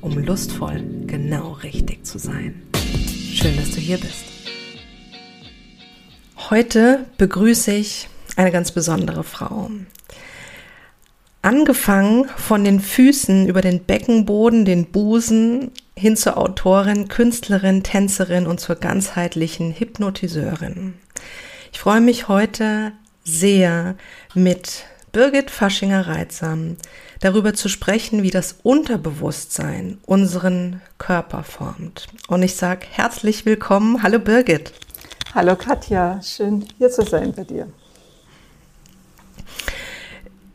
um lustvoll genau richtig zu sein. Schön, dass du hier bist. Heute begrüße ich eine ganz besondere Frau. Angefangen von den Füßen über den Beckenboden, den Busen hin zur Autorin, Künstlerin, Tänzerin und zur ganzheitlichen Hypnotiseurin. Ich freue mich heute sehr mit Birgit Faschinger-Reitsam darüber zu sprechen, wie das Unterbewusstsein unseren Körper formt. Und ich sage herzlich willkommen. Hallo Birgit. Hallo Katja, schön hier zu sein bei dir.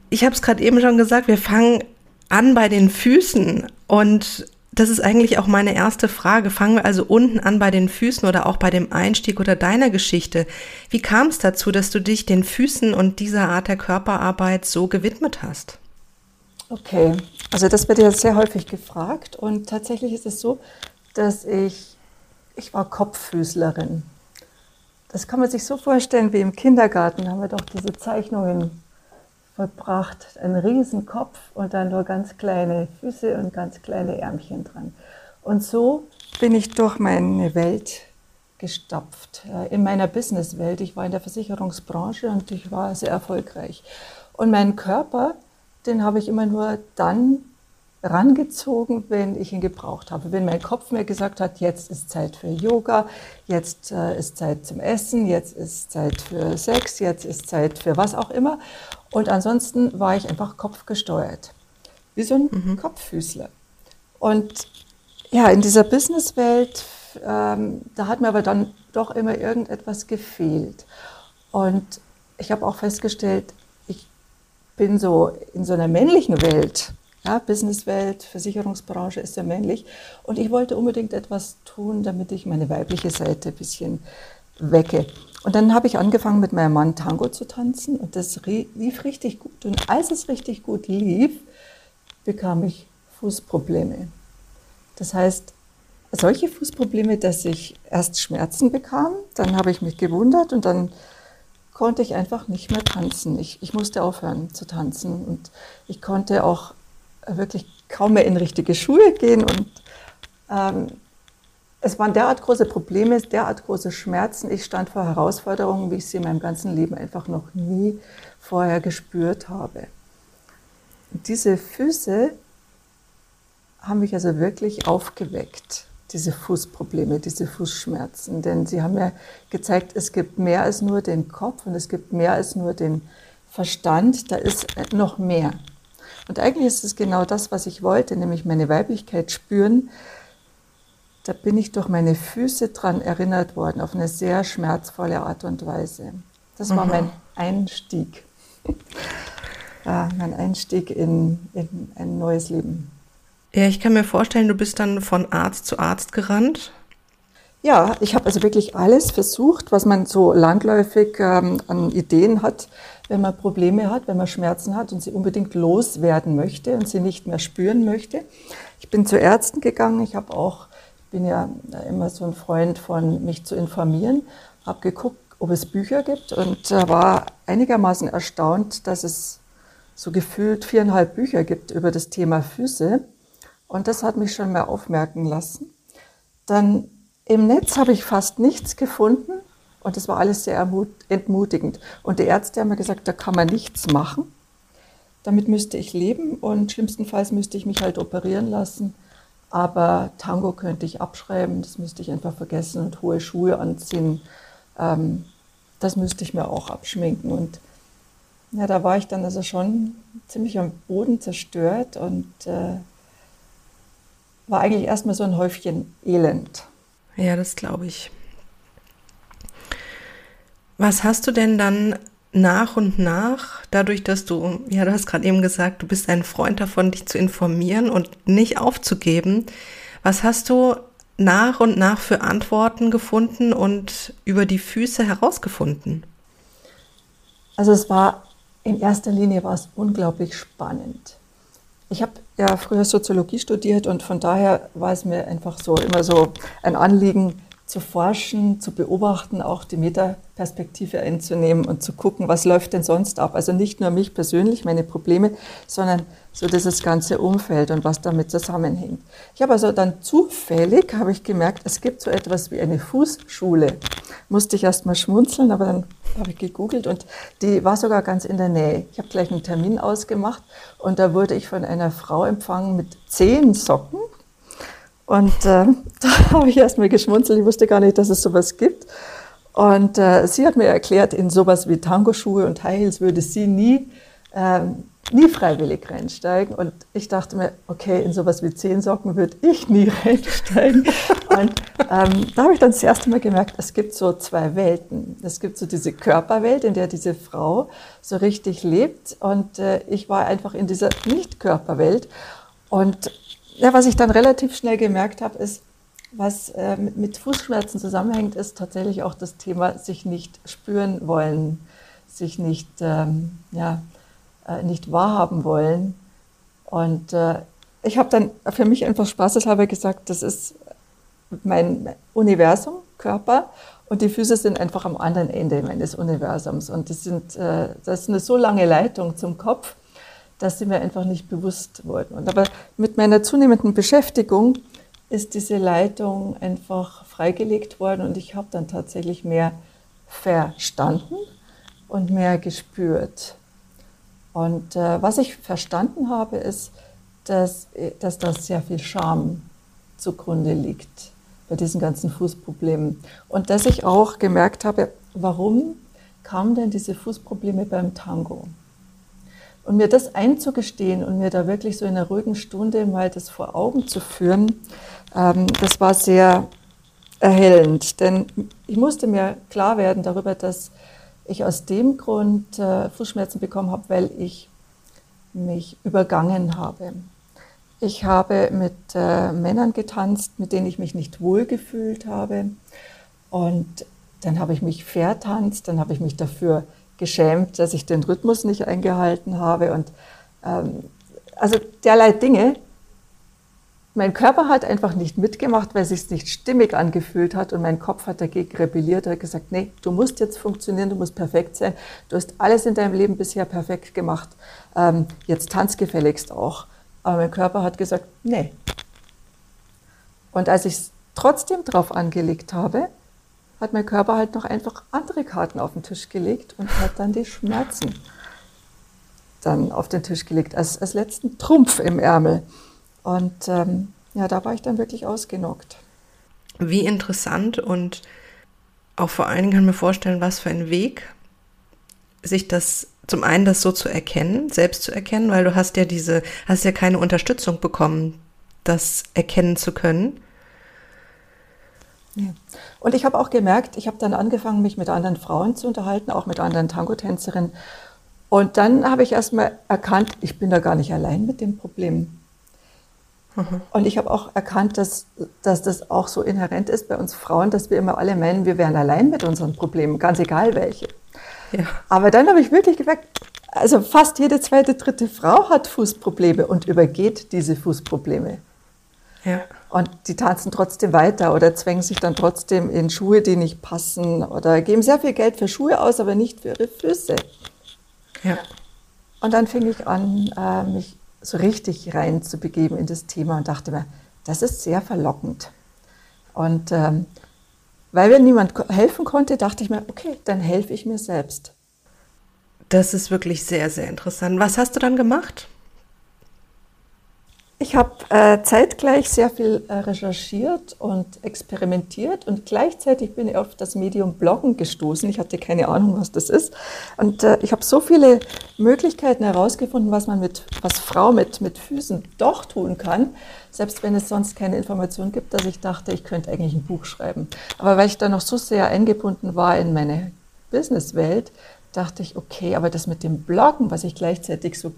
Ich habe es gerade eben schon gesagt, wir fangen an bei den Füßen und das ist eigentlich auch meine erste Frage. Fangen wir also unten an bei den Füßen oder auch bei dem Einstieg oder deiner Geschichte. Wie kam es dazu, dass du dich den Füßen und dieser Art der Körperarbeit so gewidmet hast? Okay, also das wird ja sehr häufig gefragt und tatsächlich ist es so, dass ich, ich war Kopffüßlerin. Das kann man sich so vorstellen wie im Kindergarten, haben wir doch diese Zeichnungen vollbracht. Ein Riesenkopf und dann nur ganz kleine Füße und ganz kleine Ärmchen dran. Und so bin ich durch meine Welt gestapft. In meiner Businesswelt. Ich war in der Versicherungsbranche und ich war sehr erfolgreich. Und mein Körper, den habe ich immer nur dann rangezogen, wenn ich ihn gebraucht habe. Wenn mein Kopf mir gesagt hat, jetzt ist Zeit für Yoga, jetzt äh, ist Zeit zum Essen, jetzt ist Zeit für Sex, jetzt ist Zeit für was auch immer. Und ansonsten war ich einfach kopfgesteuert. Wie so ein mhm. Kopffüßler. Und ja, in dieser Businesswelt, ähm, da hat mir aber dann doch immer irgendetwas gefehlt. Und ich habe auch festgestellt, bin so in so einer männlichen Welt, ja, Businesswelt, Versicherungsbranche ist ja männlich. Und ich wollte unbedingt etwas tun, damit ich meine weibliche Seite ein bisschen wecke. Und dann habe ich angefangen mit meinem Mann Tango zu tanzen und das lief richtig gut. Und als es richtig gut lief, bekam ich Fußprobleme. Das heißt, solche Fußprobleme, dass ich erst Schmerzen bekam, dann habe ich mich gewundert und dann konnte ich einfach nicht mehr tanzen. Ich, ich musste aufhören zu tanzen und ich konnte auch wirklich kaum mehr in richtige Schuhe gehen und ähm, es waren derart große Probleme, derart große Schmerzen. Ich stand vor Herausforderungen, wie ich sie in meinem ganzen Leben einfach noch nie vorher gespürt habe. Und diese Füße haben mich also wirklich aufgeweckt, diese Fußprobleme, diese Fußschmerzen. Denn sie haben mir gezeigt, es gibt mehr als nur den Kopf und es gibt mehr als nur den Verstand, da ist noch mehr. Und eigentlich ist es genau das, was ich wollte, nämlich meine Weiblichkeit spüren, da bin ich durch meine Füße dran erinnert worden, auf eine sehr schmerzvolle Art und Weise. Das war mhm. mein Einstieg. ja, mein Einstieg in, in ein neues Leben. Ja, ich kann mir vorstellen, du bist dann von Arzt zu Arzt gerannt. Ja, ich habe also wirklich alles versucht, was man so landläufig ähm, an Ideen hat, wenn man Probleme hat, wenn man Schmerzen hat und sie unbedingt loswerden möchte und sie nicht mehr spüren möchte. Ich bin zu Ärzten gegangen, ich habe auch bin ja immer so ein Freund von mich zu informieren, habe geguckt, ob es Bücher gibt und war einigermaßen erstaunt, dass es so gefühlt viereinhalb Bücher gibt über das Thema Füße. Und das hat mich schon mal aufmerken lassen. Dann im Netz habe ich fast nichts gefunden und das war alles sehr entmutigend. Und die Ärzte haben mir gesagt, da kann man nichts machen. Damit müsste ich leben und schlimmstenfalls müsste ich mich halt operieren lassen. Aber Tango könnte ich abschreiben, das müsste ich einfach vergessen und hohe Schuhe anziehen. Ähm, das müsste ich mir auch abschminken. Und ja, da war ich dann also schon ziemlich am Boden zerstört und äh, war eigentlich erstmal so ein Häufchen Elend. Ja, das glaube ich. Was hast du denn dann nach und nach, dadurch, dass du, ja, du hast gerade eben gesagt, du bist ein Freund davon, dich zu informieren und nicht aufzugeben. Was hast du nach und nach für Antworten gefunden und über die Füße herausgefunden? Also es war in erster Linie war es unglaublich spannend. Ich habe ja früher Soziologie studiert und von daher war es mir einfach so immer so ein Anliegen, zu forschen, zu beobachten, auch die Metaperspektive einzunehmen und zu gucken, was läuft denn sonst ab. Also nicht nur mich persönlich, meine Probleme, sondern so dieses ganze Umfeld und was damit zusammenhängt. Ich habe also dann zufällig, habe ich gemerkt, es gibt so etwas wie eine Fußschule. Musste ich erst mal schmunzeln, aber dann habe ich gegoogelt und die war sogar ganz in der Nähe. Ich habe gleich einen Termin ausgemacht und da wurde ich von einer Frau empfangen mit zehn Socken und äh, da habe ich erstmal geschmunzelt, ich wusste gar nicht, dass es sowas gibt. Und äh, sie hat mir erklärt, in sowas wie Tango-Schuhe und High Heels würde sie nie, äh, nie freiwillig reinsteigen. Und ich dachte mir, okay, in sowas wie Zehensocken würde ich nie reinsteigen. und ähm, da habe ich dann das erste Mal gemerkt, es gibt so zwei Welten. Es gibt so diese Körperwelt, in der diese Frau so richtig lebt. Und äh, ich war einfach in dieser Nicht-Körperwelt. Und ja, was ich dann relativ schnell gemerkt habe, ist, was äh, mit, Fußschmerzen zusammenhängt, ist tatsächlich auch das Thema sich nicht spüren wollen, sich nicht, ähm, ja, äh, nicht wahrhaben wollen. Und äh, ich habe dann für mich einfach spaßeshalber gesagt, das ist mein Universum, Körper, und die Füße sind einfach am anderen Ende meines Universums. Und das, sind, äh, das ist eine so lange Leitung zum Kopf, dass sie mir einfach nicht bewusst wurden. Und aber mit meiner zunehmenden Beschäftigung ist diese Leitung einfach freigelegt worden und ich habe dann tatsächlich mehr verstanden und mehr gespürt. Und äh, was ich verstanden habe, ist, dass, dass da sehr viel Scham zugrunde liegt bei diesen ganzen Fußproblemen. Und dass ich auch gemerkt habe, warum kamen denn diese Fußprobleme beim Tango? Und mir das einzugestehen und mir da wirklich so in einer ruhigen Stunde mal das vor Augen zu führen, ähm, das war sehr erhellend. Denn ich musste mir klar werden darüber, dass ich aus dem Grund äh, Fußschmerzen bekommen habe, weil ich mich übergangen habe. Ich habe mit äh, Männern getanzt, mit denen ich mich nicht wohl gefühlt habe. Und dann habe ich mich vertanzt, dann habe ich mich dafür geschämt, dass ich den Rhythmus nicht eingehalten habe und ähm, also derlei Dinge. Mein Körper hat einfach nicht mitgemacht, weil es sich nicht stimmig angefühlt hat und mein Kopf hat dagegen rebelliert, hat gesagt, nee, du musst jetzt funktionieren, du musst perfekt sein, du hast alles in deinem Leben bisher perfekt gemacht, ähm, jetzt tanz gefälligst auch. Aber mein Körper hat gesagt, nee. Und als ich es trotzdem drauf angelegt habe, hat mein Körper halt noch einfach andere Karten auf den Tisch gelegt und hat dann die Schmerzen dann auf den Tisch gelegt, als, als letzten Trumpf im Ärmel. Und ähm, ja, da war ich dann wirklich ausgenockt. Wie interessant und auch vor allen Dingen kann ich mir vorstellen, was für ein Weg, sich das zum einen das so zu erkennen, selbst zu erkennen, weil du hast ja diese, hast ja keine Unterstützung bekommen, das erkennen zu können. Ja. Und ich habe auch gemerkt, ich habe dann angefangen, mich mit anderen Frauen zu unterhalten, auch mit anderen Tango-Tänzerinnen. Und dann habe ich erstmal erkannt, ich bin da gar nicht allein mit dem Problem. Mhm. Und ich habe auch erkannt, dass, dass das auch so inhärent ist bei uns Frauen, dass wir immer alle meinen, wir wären allein mit unseren Problemen, ganz egal welche. Ja. Aber dann habe ich wirklich gemerkt, also fast jede zweite, dritte Frau hat Fußprobleme und übergeht diese Fußprobleme. Ja. Und die tanzen trotzdem weiter oder zwängen sich dann trotzdem in Schuhe, die nicht passen oder geben sehr viel Geld für Schuhe aus, aber nicht für ihre Füße. Ja. Und dann fing ich an, äh, mich so richtig rein zu begeben in das Thema und dachte mir, das ist sehr verlockend. Und ähm, weil mir niemand helfen konnte, dachte ich mir, okay, dann helfe ich mir selbst. Das ist wirklich sehr, sehr interessant. Was hast du dann gemacht? Ich habe äh, zeitgleich sehr viel äh, recherchiert und experimentiert und gleichzeitig bin ich auf das Medium Bloggen gestoßen. Ich hatte keine Ahnung, was das ist. Und äh, ich habe so viele Möglichkeiten herausgefunden, was man mit, was Frau mit, mit Füßen doch tun kann, selbst wenn es sonst keine Informationen gibt, dass ich dachte, ich könnte eigentlich ein Buch schreiben. Aber weil ich da noch so sehr eingebunden war in meine Businesswelt, dachte ich, okay, aber das mit dem Bloggen, was ich gleichzeitig so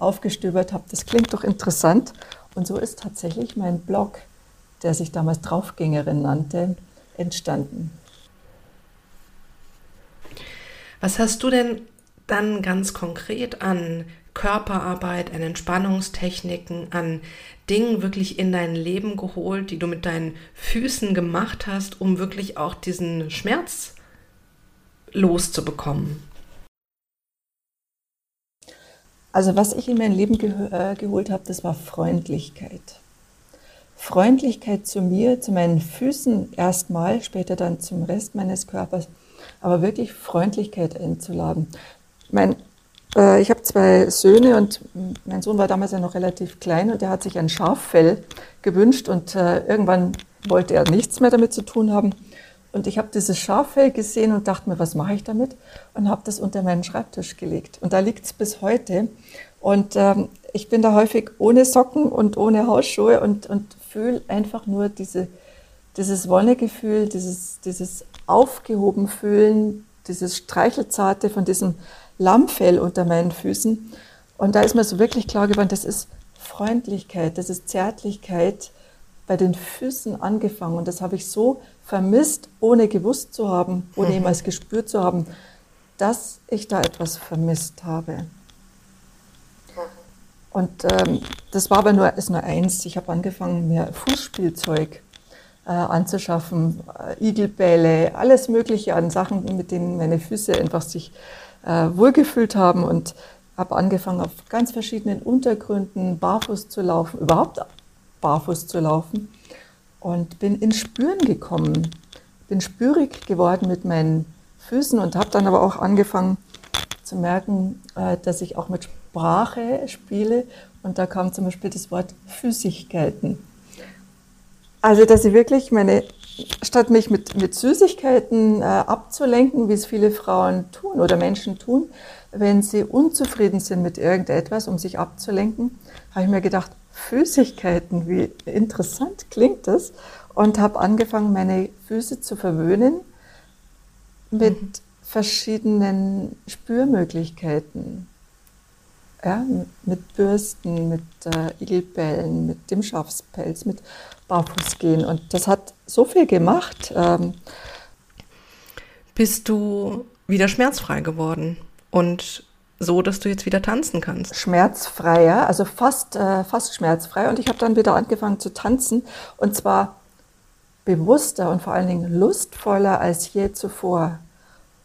aufgestöbert habe, das klingt doch interessant. Und so ist tatsächlich mein Blog der sich damals Draufgängerin nannte, entstanden. Was hast du denn dann ganz konkret an Körperarbeit, an Entspannungstechniken, an Dingen wirklich in dein Leben geholt, die du mit deinen Füßen gemacht hast, um wirklich auch diesen Schmerz loszubekommen? Also was ich in mein Leben ge äh, geholt habe, das war Freundlichkeit. Freundlichkeit zu mir, zu meinen Füßen erstmal, später dann zum Rest meines Körpers, aber wirklich Freundlichkeit einzuladen. Mein, äh, ich habe zwei Söhne und mein Sohn war damals ja noch relativ klein und der hat sich ein Schaffell gewünscht und äh, irgendwann wollte er nichts mehr damit zu tun haben. Und ich habe dieses Schaffell gesehen und dachte mir, was mache ich damit? Und habe das unter meinen Schreibtisch gelegt. Und da liegt es bis heute. Und ähm, ich bin da häufig ohne Socken und ohne Hausschuhe und, und fühle einfach nur diese, dieses Wonnegefühl, dieses, dieses aufgehoben fühlen, dieses Streichelzarte von diesem Lammfell unter meinen Füßen. Und da ist mir so wirklich klar geworden, das ist Freundlichkeit, das ist Zärtlichkeit bei den Füßen angefangen. Und das habe ich so vermisst, ohne gewusst zu haben, ohne mhm. jemals gespürt zu haben, dass ich da etwas vermisst habe. Und ähm, das war aber nur, ist nur eins. Ich habe angefangen, mir Fußspielzeug äh, anzuschaffen, äh, Igelbälle, alles Mögliche an Sachen, mit denen meine Füße einfach sich äh, wohlgefühlt haben und habe angefangen, auf ganz verschiedenen Untergründen barfuß zu laufen, überhaupt barfuß zu laufen und bin ins Spüren gekommen, bin spürig geworden mit meinen Füßen und habe dann aber auch angefangen zu merken, äh, dass ich auch mit Sprache spiele. Und da kam zum Beispiel das Wort Füßigkeiten. Also, dass ich wirklich meine, statt mich mit, mit Süßigkeiten äh, abzulenken, wie es viele Frauen tun oder Menschen tun, wenn sie unzufrieden sind mit irgendetwas, um sich abzulenken, habe ich mir gedacht, Füßigkeiten, wie interessant klingt das. Und habe angefangen, meine Füße zu verwöhnen mit mhm. verschiedenen Spürmöglichkeiten ja, mit Bürsten, mit äh, Igelbällen, mit dem Schafspelz, mit Barfußgehen. Und das hat so viel gemacht. Ähm, Bist du wieder schmerzfrei geworden und so, dass du jetzt wieder tanzen kannst? Schmerzfreier, also fast, äh, fast schmerzfrei. Und ich habe dann wieder angefangen zu tanzen und zwar bewusster und vor allen Dingen lustvoller als je zuvor.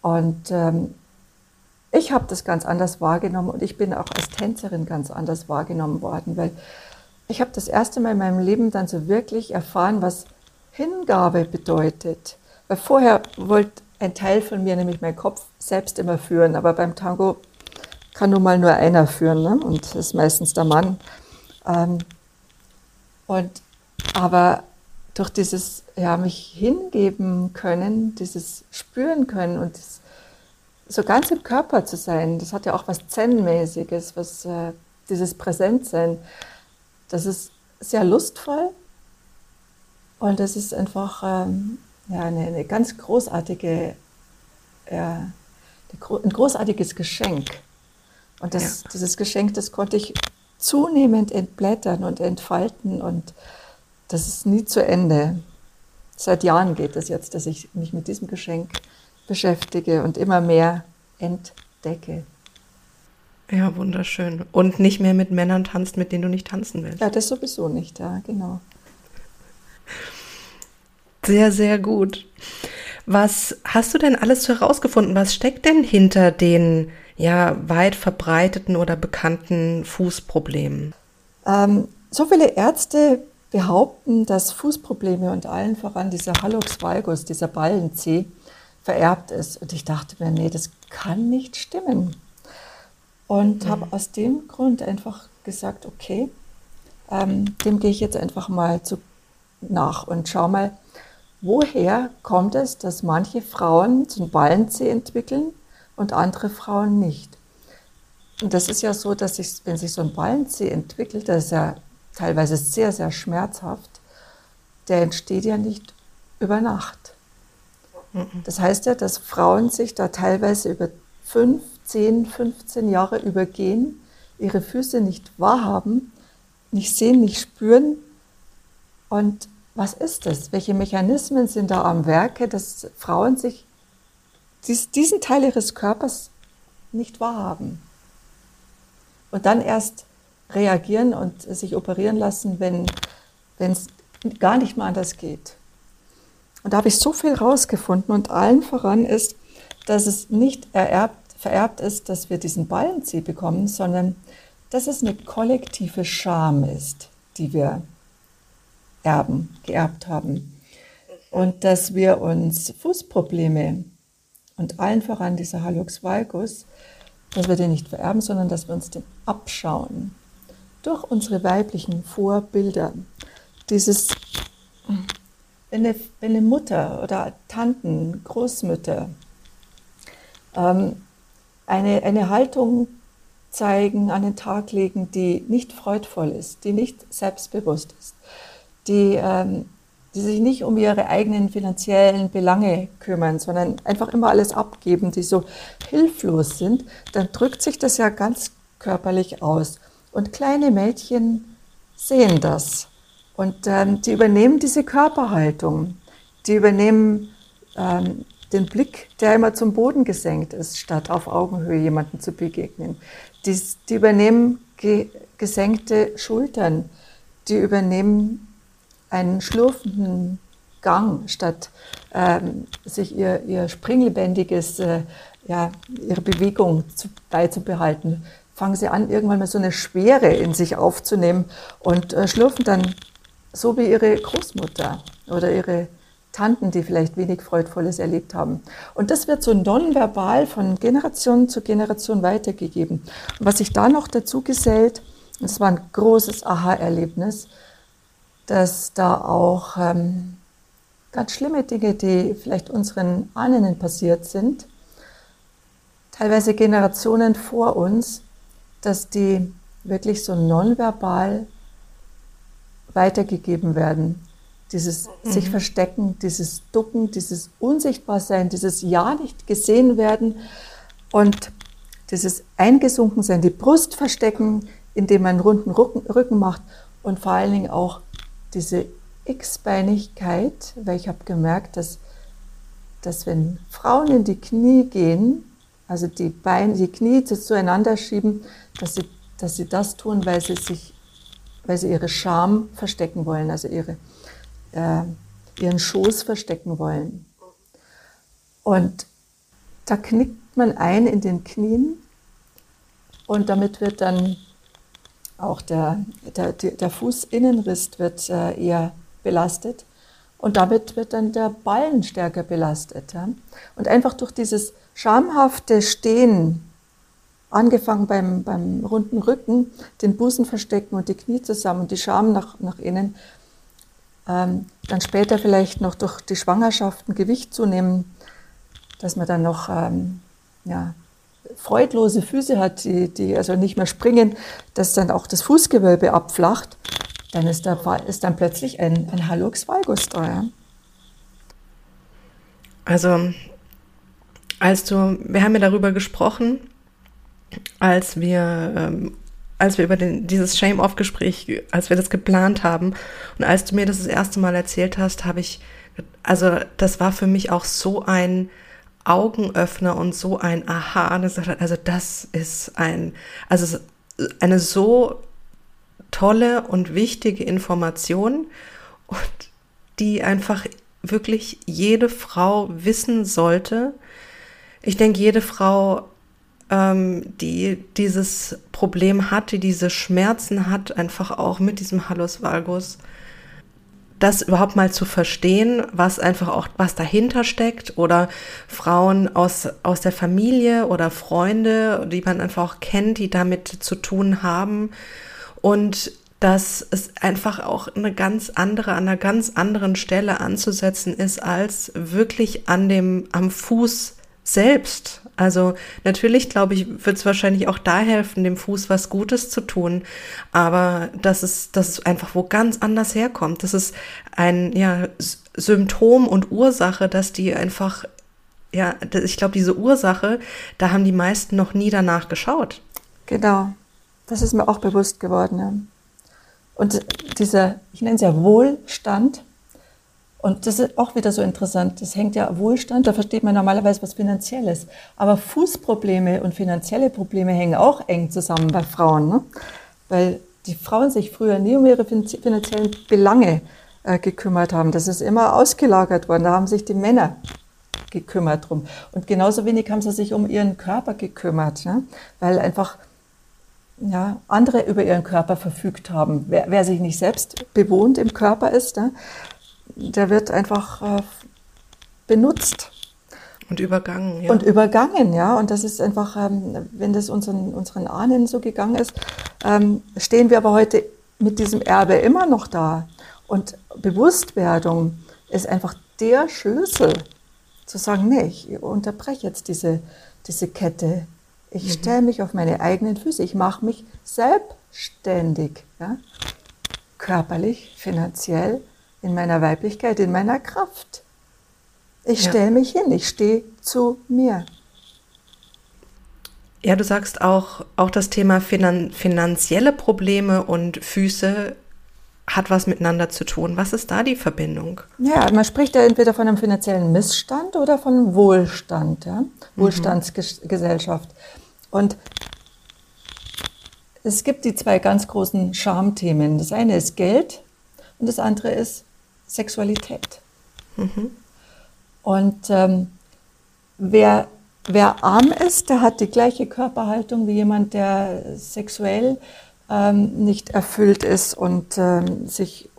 Und ähm, ich habe das ganz anders wahrgenommen und ich bin auch als Tänzerin ganz anders wahrgenommen worden, weil ich habe das erste Mal in meinem Leben dann so wirklich erfahren, was Hingabe bedeutet. Weil vorher wollte ein Teil von mir, nämlich mein Kopf, selbst immer führen, aber beim Tango kann nun mal nur einer führen ne? und das ist meistens der Mann. Ähm, und aber durch dieses ja mich hingeben können, dieses spüren können und das so ganz im Körper zu sein, das hat ja auch was Zen-mäßiges, was äh, dieses Präsentsein, das ist sehr lustvoll und das ist einfach ähm, ja, eine, eine, ganz großartige, ja, ein großartiges Geschenk. Und das, ja. dieses Geschenk, das konnte ich zunehmend entblättern und entfalten und das ist nie zu Ende. Seit Jahren geht es das jetzt, dass ich mich mit diesem Geschenk beschäftige und immer mehr entdecke. Ja, wunderschön. Und nicht mehr mit Männern tanzt, mit denen du nicht tanzen willst. Ja, das sowieso nicht, ja, genau. Sehr, sehr gut. Was hast du denn alles herausgefunden? Was steckt denn hinter den ja weit verbreiteten oder bekannten Fußproblemen? Ähm, so viele Ärzte behaupten, dass Fußprobleme und allen voran dieser Hallux valgus, dieser Ballenzeh, vererbt ist. Und ich dachte mir, nee, das kann nicht stimmen. Und mhm. habe aus dem Grund einfach gesagt, okay, ähm, dem gehe ich jetzt einfach mal zu, nach und schau mal, woher kommt es, dass manche Frauen so einen Ballenzeh entwickeln und andere Frauen nicht. Und das ist ja so, dass sich, wenn sich so ein Ballenzeh entwickelt, das ist ja teilweise sehr, sehr schmerzhaft, der entsteht ja nicht über Nacht. Das heißt ja, dass Frauen sich da teilweise über 5, 10, 15 Jahre übergehen, ihre Füße nicht wahrhaben, nicht sehen, nicht spüren und was ist das? Welche Mechanismen sind da am Werke, dass Frauen sich dies, diesen Teil ihres Körpers nicht wahrhaben? Und dann erst reagieren und sich operieren lassen, wenn es gar nicht mehr anders geht. Und da habe ich so viel rausgefunden und allen voran ist, dass es nicht ererbt, vererbt ist, dass wir diesen Ballenzieh bekommen, sondern dass es eine kollektive Scham ist, die wir erben, geerbt haben. Und dass wir uns Fußprobleme und allen voran dieser Hallux valgus, dass wir den nicht vererben, sondern dass wir uns den abschauen. Durch unsere weiblichen Vorbilder. Dieses, wenn eine, wenn eine Mutter oder Tanten, Großmütter ähm, eine, eine Haltung zeigen, an den Tag legen, die nicht freudvoll ist, die nicht selbstbewusst ist, die, ähm, die sich nicht um ihre eigenen finanziellen Belange kümmern, sondern einfach immer alles abgeben, die so hilflos sind, dann drückt sich das ja ganz körperlich aus. Und kleine Mädchen sehen das und ähm, die übernehmen diese Körperhaltung, die übernehmen ähm, den Blick, der immer zum Boden gesenkt ist, statt auf Augenhöhe jemandem zu begegnen. Die, die übernehmen ge, gesenkte Schultern, die übernehmen einen schlurfenden Gang, statt ähm, sich ihr, ihr springlebendiges, äh, ja, ihre Bewegung zu, beizubehalten. Fangen sie an, irgendwann mal so eine Schwere in sich aufzunehmen und äh, schlürfen dann so wie ihre Großmutter oder ihre Tanten, die vielleicht wenig Freudvolles erlebt haben. Und das wird so nonverbal von Generation zu Generation weitergegeben. Und was sich da noch dazu gesellt, das war ein großes Aha-Erlebnis, dass da auch ähm, ganz schlimme Dinge, die vielleicht unseren Ahnen passiert sind, teilweise Generationen vor uns, dass die wirklich so nonverbal weitergegeben werden. Dieses mhm. sich verstecken, dieses Ducken, dieses Unsichtbarsein, dieses Ja nicht gesehen werden und dieses Eingesunkensein, die Brust verstecken, indem man einen runden Rücken macht und vor allen Dingen auch diese X-Beinigkeit, weil ich habe gemerkt, dass, dass wenn Frauen in die Knie gehen, also die Beine, die Knie zueinander schieben, dass sie, dass sie das tun, weil sie sich, weil sie ihre Scham verstecken wollen, also ihre, äh, ihren Schoß verstecken wollen. Und da knickt man ein in den Knien und damit wird dann auch der, der, der Fußinnenriss wird äh, eher belastet und damit wird dann der Ballen stärker belastet. Und einfach durch dieses schamhafte Stehen, angefangen beim, beim runden Rücken, den Busen verstecken und die Knie zusammen und die Scham nach, nach innen, ähm, dann später vielleicht noch durch die Schwangerschaften Gewicht zunehmen, dass man dann noch ähm, ja, freudlose Füße hat, die, die also nicht mehr springen, dass dann auch das Fußgewölbe abflacht, dann ist, da, ist dann plötzlich ein, ein Hallux valgus da. Ja? Also, als du, wir haben ja darüber gesprochen, als wir, ähm, als wir über den, dieses Shame-Off-Gespräch, als wir das geplant haben und als du mir das das erste Mal erzählt hast, habe ich, also das war für mich auch so ein Augenöffner und so ein Aha. Also das ist ein, also eine so tolle und wichtige Information und die einfach wirklich jede Frau wissen sollte. Ich denke, jede Frau, ähm, die dieses Problem hat, die diese Schmerzen hat, einfach auch mit diesem Hallus Valgus, das überhaupt mal zu verstehen, was einfach auch, was dahinter steckt oder Frauen aus, aus der Familie oder Freunde, die man einfach auch kennt, die damit zu tun haben. Und dass es einfach auch eine ganz andere, an einer ganz anderen Stelle anzusetzen ist als wirklich an dem, am Fuß selbst. Also natürlich, glaube ich, wird es wahrscheinlich auch da helfen, dem Fuß was Gutes zu tun. Aber dass es, dass es einfach wo ganz anders herkommt. Das ist ein ja, Symptom und Ursache, dass die einfach, ja, ich glaube, diese Ursache, da haben die meisten noch nie danach geschaut. Genau. Das ist mir auch bewusst geworden. Ja. Und dieser, ich nenne es ja Wohlstand, Und das ist auch wieder so interessant. Das hängt ja Wohlstand, da versteht man normalerweise was Finanzielles. Aber Fußprobleme und finanzielle Probleme hängen auch eng zusammen bei Frauen. Ne? Weil die Frauen sich früher nie um ihre finanziellen Belange äh, gekümmert haben. Das ist immer ausgelagert worden. Da haben sich die Männer gekümmert drum. Und genauso wenig haben sie sich um ihren Körper gekümmert, ne? weil einfach ja, andere über ihren Körper verfügt haben. Wer, wer sich nicht selbst bewohnt im Körper ist, ne? Der wird einfach äh, benutzt. Und übergangen, ja. Und übergangen, ja. Und das ist einfach, ähm, wenn das unseren, unseren Ahnen so gegangen ist, ähm, stehen wir aber heute mit diesem Erbe immer noch da. Und Bewusstwerdung ist einfach der Schlüssel, zu sagen, nee, ich unterbreche jetzt diese, diese Kette. Ich mhm. stelle mich auf meine eigenen Füße. Ich mache mich selbstständig. Ja? Körperlich, finanziell, in meiner Weiblichkeit, in meiner Kraft. Ich ja. stelle mich hin, ich stehe zu mir. Ja, du sagst auch, auch das Thema finan finanzielle Probleme und Füße hat was miteinander zu tun. Was ist da die Verbindung? Ja, man spricht ja entweder von einem finanziellen Missstand oder von Wohlstand, ja? Mhm. Wohlstandsgesellschaft. Und es gibt die zwei ganz großen Schamthemen. Das eine ist Geld und das andere ist Sexualität. Mhm. Und ähm, wer, wer arm ist, der hat die gleiche Körperhaltung wie jemand, der sexuell ähm, nicht erfüllt ist und ähm, sich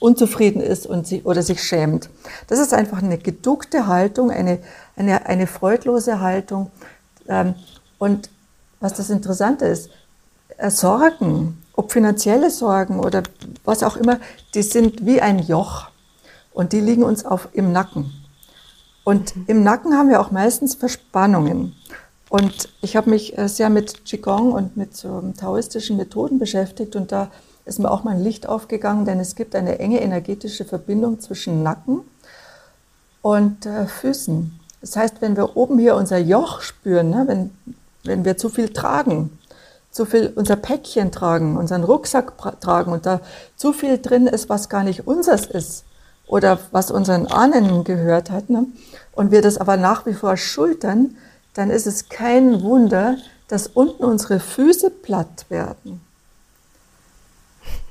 unzufrieden ist und sich, oder sich schämt. Das ist einfach eine geduckte Haltung, eine, eine, eine freudlose Haltung. Ähm, und was das Interessante ist, äh, Sorgen, ob finanzielle Sorgen oder was auch immer, die sind wie ein Joch. Und die liegen uns auf, im Nacken. Und mhm. im Nacken haben wir auch meistens Verspannungen. Und ich habe mich äh, sehr mit Qigong und mit so taoistischen Methoden beschäftigt und da ist mir auch mal ein Licht aufgegangen, denn es gibt eine enge energetische Verbindung zwischen Nacken und äh, Füßen. Das heißt, wenn wir oben hier unser Joch spüren, ne, wenn, wenn wir zu viel tragen, zu viel unser Päckchen tragen, unseren Rucksack tragen und da zu viel drin ist, was gar nicht unseres ist, oder was unseren Ahnen gehört hat, ne? und wir das aber nach wie vor schultern, dann ist es kein Wunder, dass unten unsere Füße platt werden.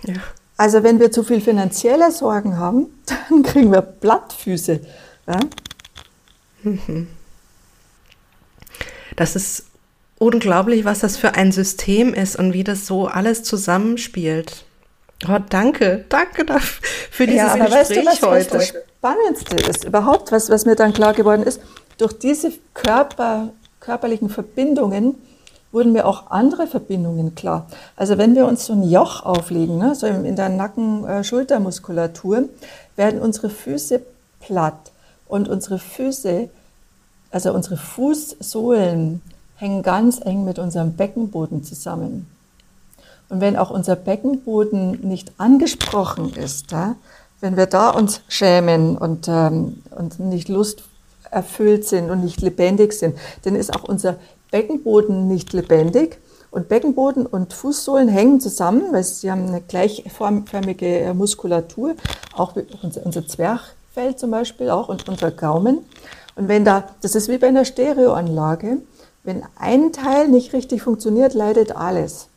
Ja. Also wenn wir zu viel finanzielle Sorgen haben, dann kriegen wir Plattfüße. Ja? Mhm. Das ist unglaublich, was das für ein System ist und wie das so alles zusammenspielt. Oh, danke, danke dafür, für dieses ja, aber Gespräch weißt du, was, heute. Das Spannendste ist überhaupt, was, was mir dann klar geworden ist, durch diese Körper, körperlichen Verbindungen wurden mir auch andere Verbindungen klar. Also wenn wir uns so ein Joch auflegen, ne, so in der Nacken-Schultermuskulatur, äh, werden unsere Füße platt und unsere Füße, also unsere Fußsohlen, hängen ganz eng mit unserem Beckenboden zusammen. Und wenn auch unser Beckenboden nicht angesprochen ist, ja, wenn wir da uns schämen und, ähm, und nicht lusterfüllt sind und nicht lebendig sind, dann ist auch unser Beckenboden nicht lebendig. Und Beckenboden und Fußsohlen hängen zusammen, weil sie haben eine gleichförmige äh, Muskulatur, auch unser, unser Zwerchfell zum Beispiel auch und unser Gaumen. Und wenn da, das ist wie bei einer Stereoanlage, wenn ein Teil nicht richtig funktioniert, leidet alles.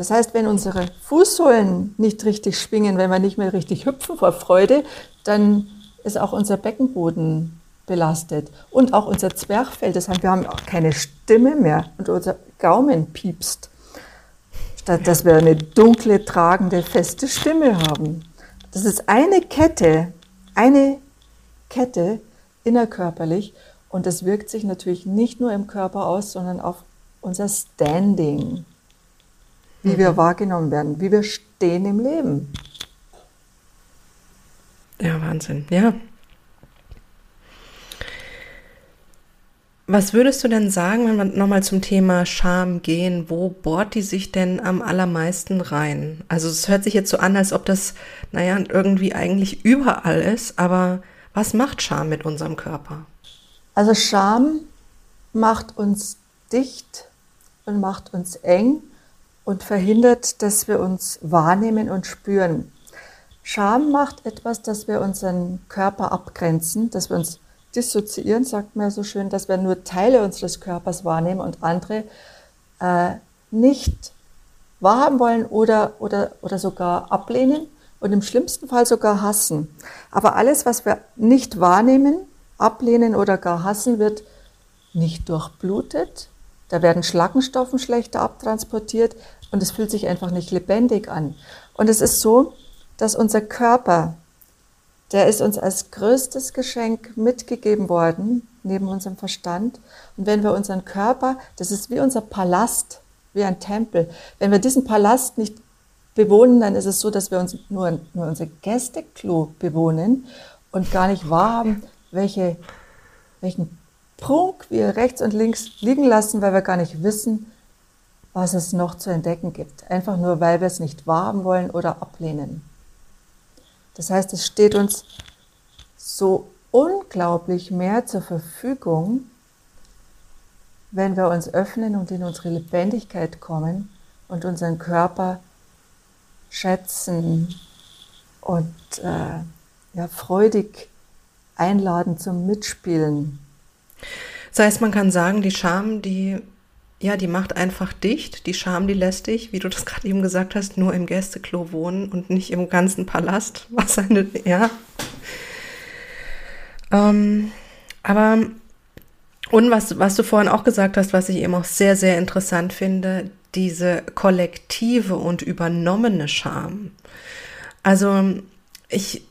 Das heißt, wenn unsere Fußsohlen nicht richtig schwingen, wenn wir nicht mehr richtig hüpfen vor Freude, dann ist auch unser Beckenboden belastet und auch unser Zwerchfell. Das heißt, wir haben auch keine Stimme mehr und unser Gaumen piepst, statt dass wir eine dunkle, tragende, feste Stimme haben. Das ist eine Kette, eine Kette innerkörperlich und das wirkt sich natürlich nicht nur im Körper aus, sondern auf unser Standing wie mhm. wir wahrgenommen werden, wie wir stehen im Leben. Ja, Wahnsinn, ja. Was würdest du denn sagen, wenn wir nochmal zum Thema Scham gehen? Wo bohrt die sich denn am allermeisten rein? Also es hört sich jetzt so an, als ob das, naja, irgendwie eigentlich überall ist, aber was macht Scham mit unserem Körper? Also Scham macht uns dicht und macht uns eng und verhindert, dass wir uns wahrnehmen und spüren. Scham macht etwas, dass wir unseren Körper abgrenzen, dass wir uns dissoziieren, sagt man ja so schön, dass wir nur Teile unseres Körpers wahrnehmen und andere äh, nicht wahrhaben wollen oder, oder, oder sogar ablehnen und im schlimmsten Fall sogar hassen. Aber alles, was wir nicht wahrnehmen, ablehnen oder gar hassen, wird nicht durchblutet. Da werden Schlackenstoffen schlechter abtransportiert und es fühlt sich einfach nicht lebendig an. Und es ist so, dass unser Körper, der ist uns als größtes Geschenk mitgegeben worden, neben unserem Verstand. Und wenn wir unseren Körper, das ist wie unser Palast, wie ein Tempel, wenn wir diesen Palast nicht bewohnen, dann ist es so, dass wir uns nur, nur unser Gästeklo bewohnen und gar nicht wahrhaben, welche, welchen Prunk wir rechts und links liegen lassen, weil wir gar nicht wissen, was es noch zu entdecken gibt. Einfach nur, weil wir es nicht wahrhaben wollen oder ablehnen. Das heißt, es steht uns so unglaublich mehr zur Verfügung, wenn wir uns öffnen und in unsere Lebendigkeit kommen und unseren Körper schätzen und äh, ja, freudig einladen zum Mitspielen. Das heißt, man kann sagen, die Scham, die, ja, die macht einfach dicht. Die Scham, die lässt dich, wie du das gerade eben gesagt hast, nur im Gästeklo wohnen und nicht im ganzen Palast. Was eine, ja. Ähm, aber, und was, was du vorhin auch gesagt hast, was ich eben auch sehr, sehr interessant finde, diese kollektive und übernommene Scham. Also, ich,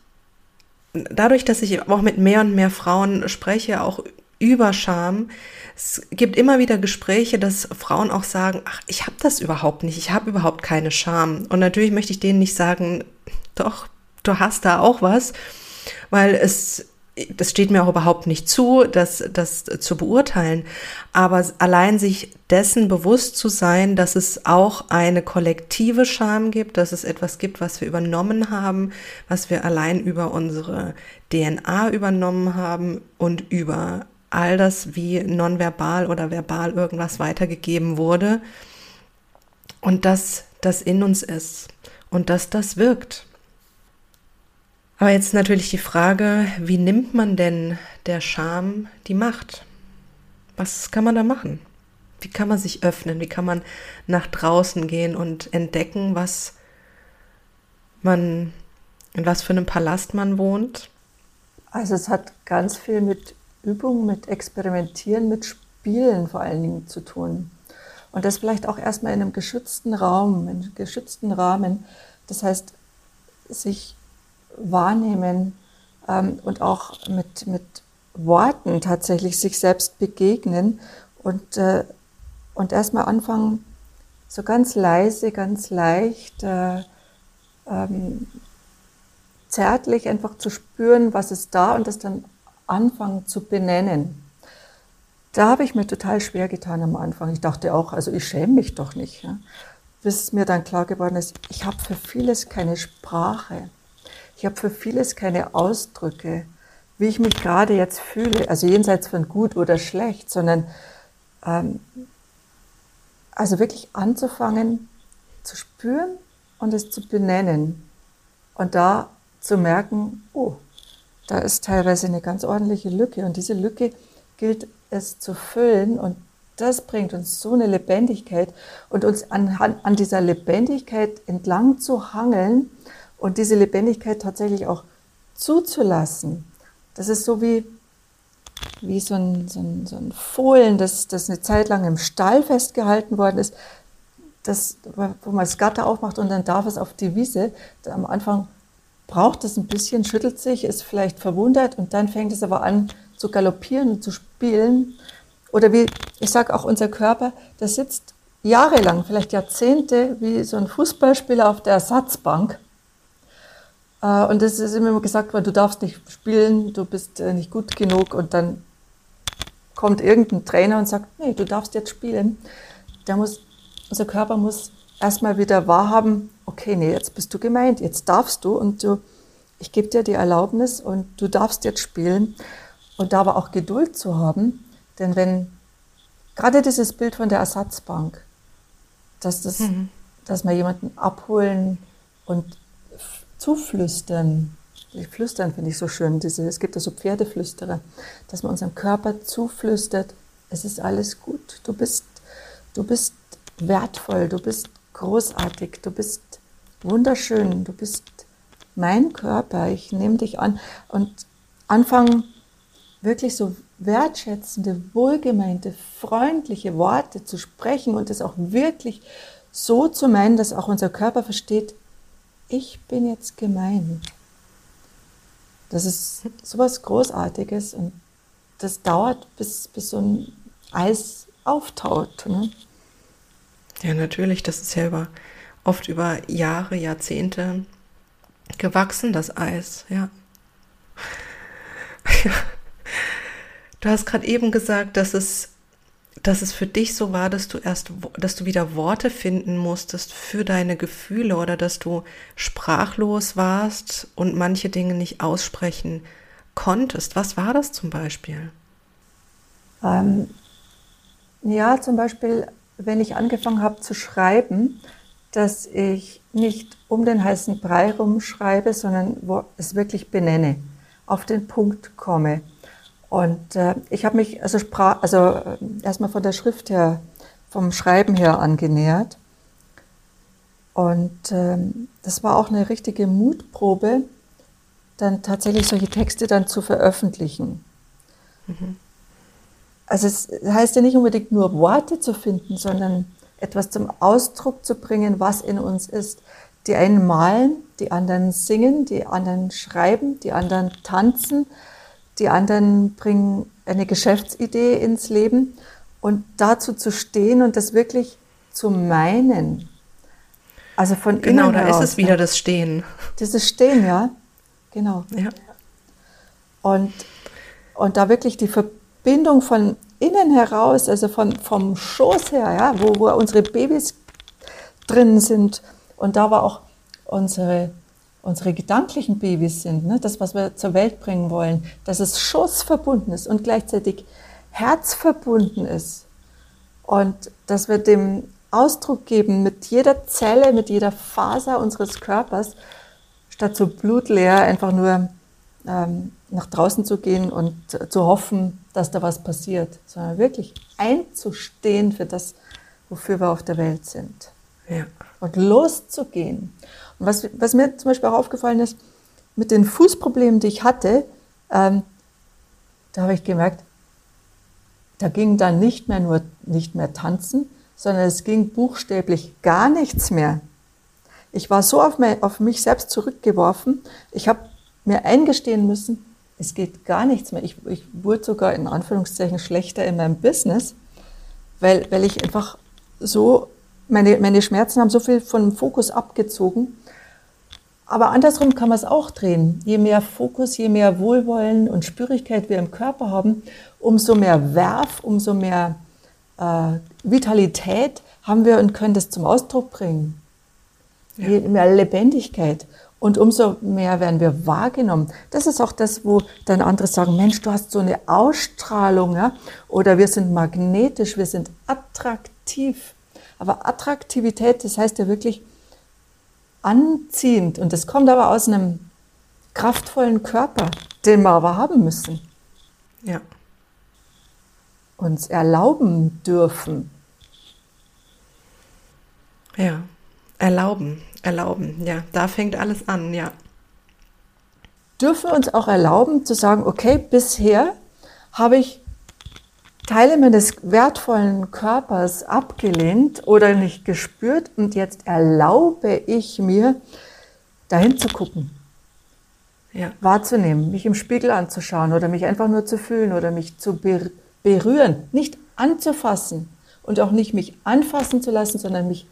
dadurch, dass ich auch mit mehr und mehr Frauen spreche, auch über Scham, es gibt immer wieder Gespräche, dass Frauen auch sagen, ach, ich habe das überhaupt nicht, ich habe überhaupt keine Scham. Und natürlich möchte ich denen nicht sagen, doch, du hast da auch was, weil es das steht mir auch überhaupt nicht zu, das, das zu beurteilen. Aber allein sich dessen bewusst zu sein, dass es auch eine kollektive Scham gibt, dass es etwas gibt, was wir übernommen haben, was wir allein über unsere DNA übernommen haben und über all das, wie nonverbal oder verbal irgendwas weitergegeben wurde. Und dass das in uns ist und dass das wirkt. Aber jetzt natürlich die Frage, wie nimmt man denn der Scham die Macht? Was kann man da machen? Wie kann man sich öffnen? Wie kann man nach draußen gehen und entdecken, was man, in was für einem Palast man wohnt? Also es hat ganz viel mit Übung, mit Experimentieren, mit Spielen vor allen Dingen zu tun. Und das vielleicht auch erstmal in einem geschützten Raum, in einem geschützten Rahmen. Das heißt, sich wahrnehmen ähm, und auch mit, mit Worten tatsächlich sich selbst begegnen und, äh, und erstmal anfangen, so ganz leise, ganz leicht, äh, ähm, zärtlich einfach zu spüren, was ist da und das dann anfangen zu benennen. Da habe ich mir total schwer getan am Anfang. Ich dachte auch, also ich schäme mich doch nicht. Ja? Bis mir dann klar geworden ist, ich habe für vieles keine Sprache. Ich habe für vieles keine Ausdrücke, wie ich mich gerade jetzt fühle, also jenseits von gut oder schlecht, sondern ähm, also wirklich anzufangen zu spüren und es zu benennen und da zu merken, oh, da ist teilweise eine ganz ordentliche Lücke und diese Lücke gilt es zu füllen und das bringt uns so eine Lebendigkeit und uns an, an dieser Lebendigkeit entlang zu hangeln und diese Lebendigkeit tatsächlich auch zuzulassen. Das ist so wie, wie so, ein, so, ein, so ein Fohlen, das, das eine Zeit lang im Stall festgehalten worden ist, das, wo man das Gatter aufmacht und dann darf es auf die Wiese. Am Anfang braucht es ein bisschen, schüttelt sich, ist vielleicht verwundert und dann fängt es aber an zu galoppieren und zu spielen. Oder wie, ich sage auch, unser Körper, der sitzt jahrelang, vielleicht Jahrzehnte, wie so ein Fußballspieler auf der Ersatzbank äh, und es ist immer gesagt worden, du darfst nicht spielen, du bist äh, nicht gut genug und dann kommt irgendein Trainer und sagt, nee, du darfst jetzt spielen. Der muss, unser Körper muss erstmal wieder wahrhaben, okay, nee, jetzt bist du gemeint, jetzt darfst du und du, ich gebe dir die Erlaubnis und du darfst jetzt spielen und da aber auch Geduld zu haben, denn wenn gerade dieses Bild von der Ersatzbank, dass das, mhm. dass wir jemanden abholen und zuflüstern. Flüstern finde ich so schön. Diese, es gibt ja so Pferdeflüsterer, dass man unserem Körper zuflüstert, es ist alles gut. Du bist, du bist wertvoll, du bist großartig, du bist wunderschön, du bist mein Körper, ich nehme dich an. Und anfangen wirklich so wertschätzende, wohlgemeinte, freundliche Worte zu sprechen und es auch wirklich so zu meinen, dass auch unser Körper versteht, ich bin jetzt gemein. Das ist sowas Großartiges und das dauert, bis, bis so ein Eis auftaut. Ne? Ja, natürlich, das ist ja über, oft über Jahre, Jahrzehnte gewachsen, das Eis, ja. Du hast gerade eben gesagt, dass es, dass es für dich so war, dass du erst, dass du wieder Worte finden musstest für deine Gefühle oder dass du sprachlos warst und manche Dinge nicht aussprechen konntest. Was war das zum Beispiel? Ähm, ja, zum Beispiel, wenn ich angefangen habe zu schreiben, dass ich nicht um den heißen Brei rumschreibe, sondern wo es wirklich benenne, auf den Punkt komme. Und äh, ich habe mich also, sprach, also äh, erstmal von der Schrift her, vom Schreiben her angenähert. Und ähm, das war auch eine richtige Mutprobe, dann tatsächlich solche Texte dann zu veröffentlichen. Mhm. Also es heißt ja nicht unbedingt nur Worte zu finden, sondern etwas zum Ausdruck zu bringen, was in uns ist. Die einen malen, die anderen singen, die anderen schreiben, die anderen tanzen, die anderen bringen eine Geschäftsidee ins Leben und dazu zu stehen und das wirklich zu meinen. Also von genau, innen da heraus, ist es wieder das Stehen. Dieses Stehen, ja, genau. Ja. Und, und da wirklich die Verbindung von innen heraus, also von, vom Schoß her, ja, wo, wo unsere Babys drin sind. Und da war auch unsere unsere gedanklichen Babys sind, ne? das, was wir zur Welt bringen wollen, dass es schoßverbunden ist und gleichzeitig herzverbunden ist. Und dass wir dem Ausdruck geben mit jeder Zelle, mit jeder Faser unseres Körpers, statt so blutleer einfach nur ähm, nach draußen zu gehen und zu hoffen, dass da was passiert, sondern wirklich einzustehen für das, wofür wir auf der Welt sind. Ja. Und loszugehen. Und was, was mir zum Beispiel auch aufgefallen ist, mit den Fußproblemen, die ich hatte, ähm, da habe ich gemerkt, da ging dann nicht mehr nur nicht mehr tanzen, sondern es ging buchstäblich gar nichts mehr. Ich war so auf, mein, auf mich selbst zurückgeworfen, ich habe mir eingestehen müssen, es geht gar nichts mehr. Ich, ich wurde sogar in Anführungszeichen schlechter in meinem Business, weil, weil ich einfach so, meine, meine Schmerzen haben so viel vom Fokus abgezogen, aber andersrum kann man es auch drehen. Je mehr Fokus, je mehr Wohlwollen und Spürigkeit wir im Körper haben, umso mehr Werf, umso mehr äh, Vitalität haben wir und können das zum Ausdruck bringen. Ja. Je mehr Lebendigkeit. Und umso mehr werden wir wahrgenommen. Das ist auch das, wo dann andere sagen, Mensch, du hast so eine Ausstrahlung, ja? oder wir sind magnetisch, wir sind attraktiv. Aber Attraktivität, das heißt ja wirklich, anziehend. Und das kommt aber aus einem kraftvollen Körper, den wir aber haben müssen. Ja. Uns erlauben dürfen. Ja, erlauben, erlauben. Ja, da fängt alles an, ja. Dürfen wir uns auch erlauben zu sagen, okay, bisher habe ich Teile meines wertvollen Körpers abgelehnt oder nicht gespürt und jetzt erlaube ich mir, dahin zu gucken, ja. wahrzunehmen, mich im Spiegel anzuschauen oder mich einfach nur zu fühlen oder mich zu berühren, nicht anzufassen und auch nicht mich anfassen zu lassen, sondern mich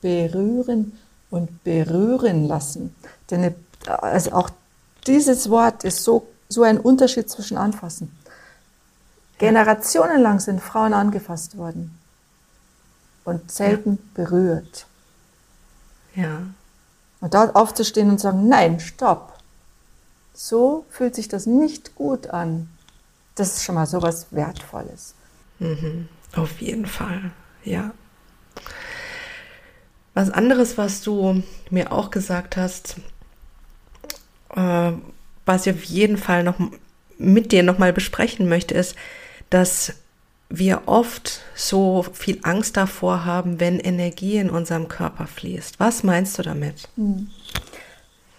berühren und berühren lassen. Denn also auch dieses Wort ist so, so ein Unterschied zwischen anfassen Generationenlang sind Frauen angefasst worden und selten ja. berührt. Ja. Und da aufzustehen und sagen, nein, stopp. So fühlt sich das nicht gut an. Das ist schon mal so was Wertvolles. Mhm. Auf jeden Fall, ja. Was anderes, was du mir auch gesagt hast, äh, was ich auf jeden Fall noch mit dir nochmal besprechen möchte, ist, dass wir oft so viel Angst davor haben, wenn Energie in unserem Körper fließt. Was meinst du damit? Hm.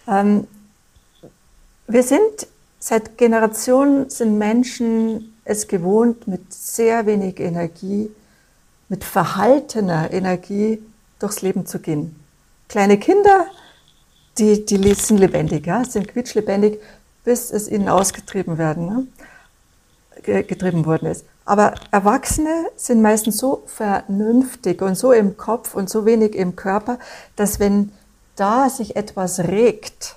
Ähm, wir sind seit Generationen sind Menschen es gewohnt, mit sehr wenig Energie, mit verhaltener Energie durchs Leben zu gehen. Kleine Kinder, die, die sind lebendig, ja, sind quietschlebendig, bis es ihnen ausgetrieben werden, ne? getrieben worden ist. Aber Erwachsene sind meistens so vernünftig und so im Kopf und so wenig im Körper, dass wenn da sich etwas regt,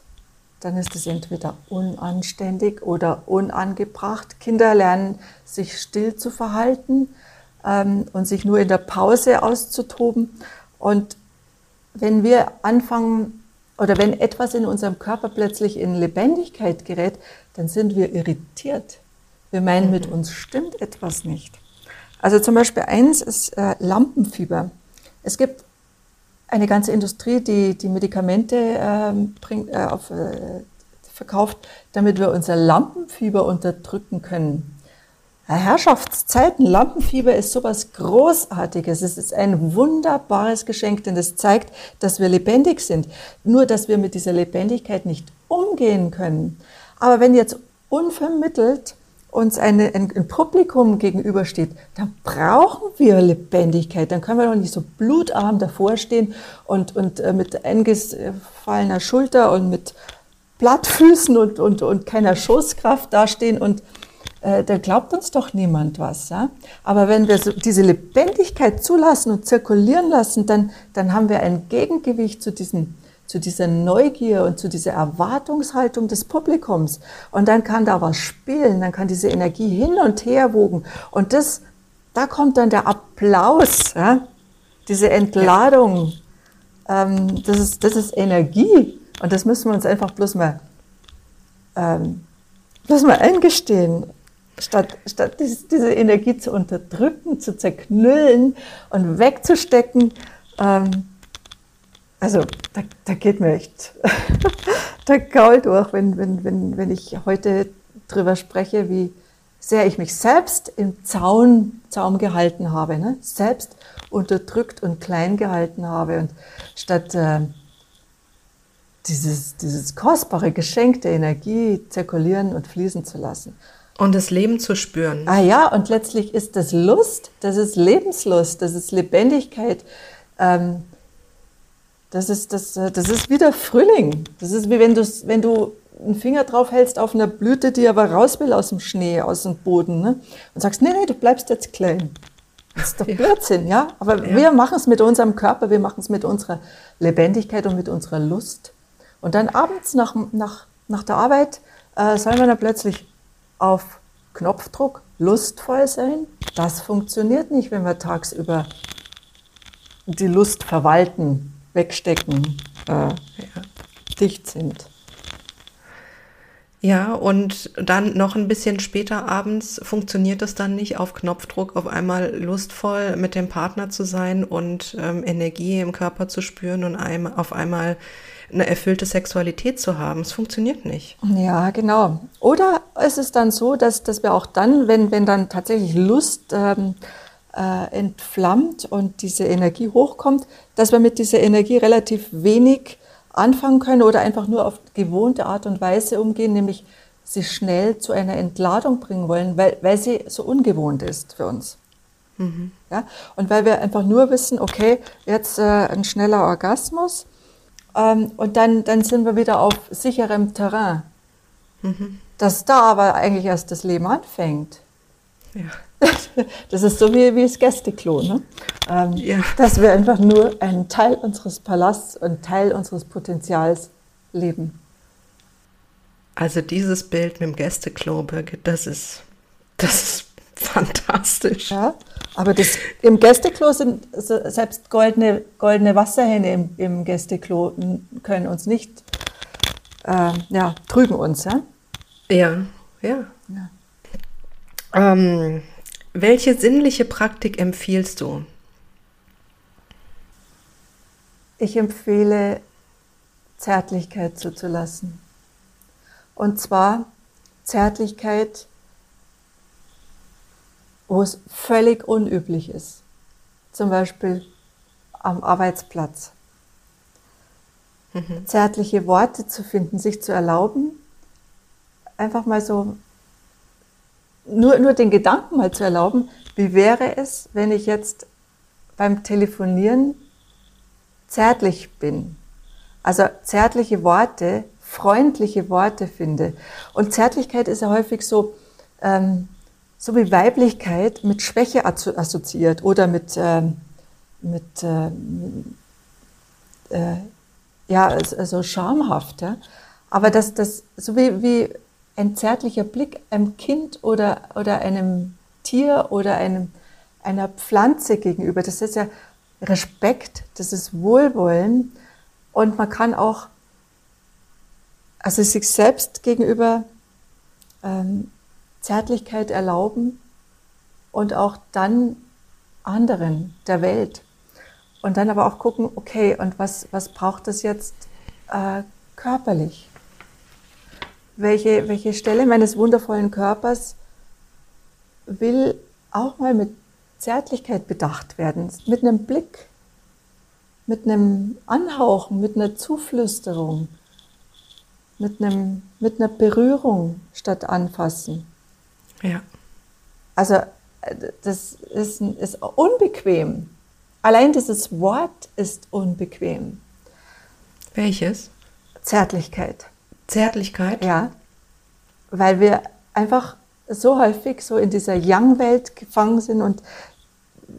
dann ist es entweder unanständig oder unangebracht. Kinder lernen sich still zu verhalten ähm, und sich nur in der Pause auszutoben. Und wenn wir anfangen oder wenn etwas in unserem Körper plötzlich in Lebendigkeit gerät, dann sind wir irritiert. Wir meinen, mit uns stimmt etwas nicht. Also zum Beispiel eins ist äh, Lampenfieber. Es gibt eine ganze Industrie, die die Medikamente äh, bringt, äh, auf, äh, verkauft, damit wir unser Lampenfieber unterdrücken können. Herrschaftszeiten, Lampenfieber ist sowas Großartiges. Es ist ein wunderbares Geschenk, denn es zeigt, dass wir lebendig sind. Nur, dass wir mit dieser Lebendigkeit nicht umgehen können. Aber wenn jetzt unvermittelt uns eine, ein, ein Publikum gegenübersteht, dann brauchen wir Lebendigkeit. Dann können wir doch nicht so blutarm davor stehen und, und äh, mit eingefallener Schulter und mit Plattfüßen und, und, und keiner Schusskraft dastehen und äh, da glaubt uns doch niemand was. Ja? Aber wenn wir so diese Lebendigkeit zulassen und zirkulieren lassen, dann, dann haben wir ein Gegengewicht zu, diesem, zu dieser Neugier und zu dieser Erwartungshaltung des Publikums. Und dann kann da was spielen, dann kann diese Energie hin und her wogen. Und das, da kommt dann der Applaus, ja? diese Entladung. Ähm, das, ist, das ist Energie. Und das müssen wir uns einfach bloß mal, ähm, bloß mal eingestehen statt, statt diese Energie zu unterdrücken, zu zerknüllen und wegzustecken, ähm, also da, da, geht mir echt der Gaul durch, wenn, wenn, wenn, wenn ich heute drüber spreche, wie sehr ich mich selbst im Zaun, Zaum gehalten habe, ne? selbst unterdrückt und klein gehalten habe und statt äh, dieses, dieses kostbare Geschenk der Energie zirkulieren und fließen zu lassen. Und das Leben zu spüren. Ah ja, und letztlich ist das Lust, das ist Lebenslust, das ist Lebendigkeit. Ähm, das, ist, das, äh, das ist wieder Frühling. Das ist wie wenn, wenn du einen Finger drauf hältst auf einer Blüte, die aber raus will aus dem Schnee, aus dem Boden. Ne? Und sagst, nee, nee, du bleibst jetzt klein. Das ist doch Blödsinn, ja? Aber ja. wir machen es mit unserem Körper, wir machen es mit unserer Lebendigkeit und mit unserer Lust. Und dann abends nach, nach, nach der Arbeit äh, sollen wir dann plötzlich auf Knopfdruck lustvoll sein, das funktioniert nicht, wenn wir tagsüber die Lust verwalten, wegstecken, äh, ja. dicht sind. Ja, und dann noch ein bisschen später abends funktioniert es dann nicht, auf Knopfdruck auf einmal lustvoll mit dem Partner zu sein und ähm, Energie im Körper zu spüren und einem, auf einmal eine erfüllte Sexualität zu haben. Es funktioniert nicht. Ja, genau. Oder ist es dann so, dass, dass wir auch dann, wenn, wenn dann tatsächlich Lust ähm, äh, entflammt und diese Energie hochkommt, dass wir mit dieser Energie relativ wenig anfangen können oder einfach nur auf gewohnte Art und Weise umgehen, nämlich sie schnell zu einer Entladung bringen wollen, weil, weil sie so ungewohnt ist für uns. Mhm. Ja? Und weil wir einfach nur wissen, okay, jetzt äh, ein schneller Orgasmus, ähm, und dann, dann sind wir wieder auf sicherem Terrain. Mhm. Dass da aber eigentlich erst das Leben anfängt. Ja. Das ist so wie, wie das Gästeklo. Ne? Ähm, ja. Dass wir einfach nur einen Teil unseres Palasts und Teil unseres Potenzials leben. Also dieses Bild mit dem Gästeklo, Birgit, das ist, das ist fantastisch. Ja, aber das, im Gästeklo sind selbst goldene, goldene Wasserhähne im, im Gästeklo können uns nicht, äh, ja, trügen uns. Ja, ja. ja. ja. Ähm, welche sinnliche Praktik empfiehlst du? Ich empfehle, Zärtlichkeit zuzulassen. Und zwar Zärtlichkeit, wo es völlig unüblich ist. Zum Beispiel am Arbeitsplatz. Mhm. Zärtliche Worte zu finden, sich zu erlauben, einfach mal so, nur, nur den Gedanken mal zu erlauben, wie wäre es, wenn ich jetzt beim Telefonieren zärtlich bin. Also zärtliche Worte, freundliche Worte finde. Und Zärtlichkeit ist ja häufig so, ähm, so wie Weiblichkeit mit Schwäche assoziiert oder mit, ähm, mit äh, äh, ja, also schamhaft. Ja? Aber das, das so wie, wie ein zärtlicher Blick einem Kind oder, oder einem Tier oder einem, einer Pflanze gegenüber, das ist ja Respekt, das ist Wohlwollen und man kann auch also sich selbst gegenüber ähm, Zärtlichkeit erlauben und auch dann anderen, der Welt. Und dann aber auch gucken, okay, und was, was braucht das jetzt äh, körperlich? Welche, welche Stelle meines wundervollen Körpers will auch mal mit Zärtlichkeit bedacht werden, mit einem Blick, mit einem Anhauchen, mit einer Zuflüsterung, mit, einem, mit einer Berührung statt anfassen. Ja. Also äh, das ist, ist unbequem. Allein dieses Wort ist unbequem. Welches? Zärtlichkeit. Zärtlichkeit? Ja. Weil wir einfach so häufig so in dieser Young-Welt gefangen sind und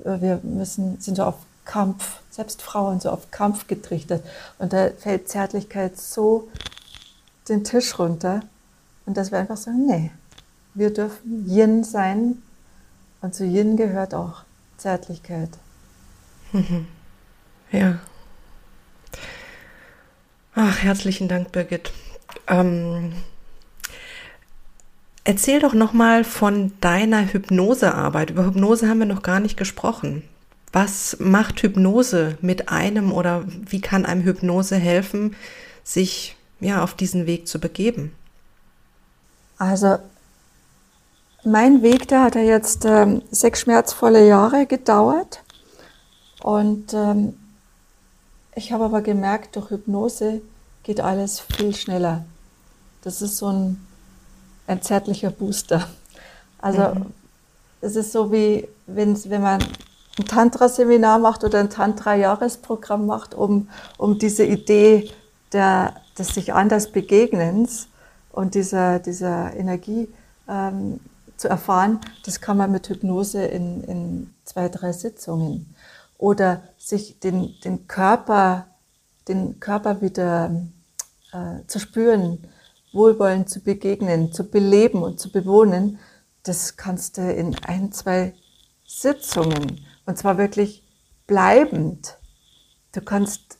wir müssen, sind so auf Kampf, selbst Frauen so auf Kampf getrichtert. Und da fällt Zärtlichkeit so den Tisch runter. Und dass wir einfach sagen, nee, wir dürfen Yin sein. Und zu Yin gehört auch Zärtlichkeit. Mhm. Ja. Ach, herzlichen Dank, Birgit. Ähm, erzähl doch nochmal von deiner Hypnosearbeit. Über Hypnose haben wir noch gar nicht gesprochen. Was macht Hypnose mit einem oder wie kann einem Hypnose helfen, sich ja, auf diesen Weg zu begeben? Also mein Weg, der hat ja jetzt ähm, sechs schmerzvolle Jahre gedauert. Und ähm, ich habe aber gemerkt, durch Hypnose geht alles viel schneller. Das ist so ein, ein zärtlicher Booster. Also mhm. es ist so wie, wenn, wenn man ein Tantra-Seminar macht oder ein Tantra-Jahresprogramm macht, um, um diese Idee der des sich anders Begegnens und dieser, dieser Energie ähm, zu erfahren, das kann man mit Hypnose in, in zwei, drei Sitzungen. Oder sich den, den Körper, den Körper wieder äh, zu spüren, wohlwollend zu begegnen, zu beleben und zu bewohnen, das kannst du in ein, zwei Sitzungen und zwar wirklich bleibend. Du kannst,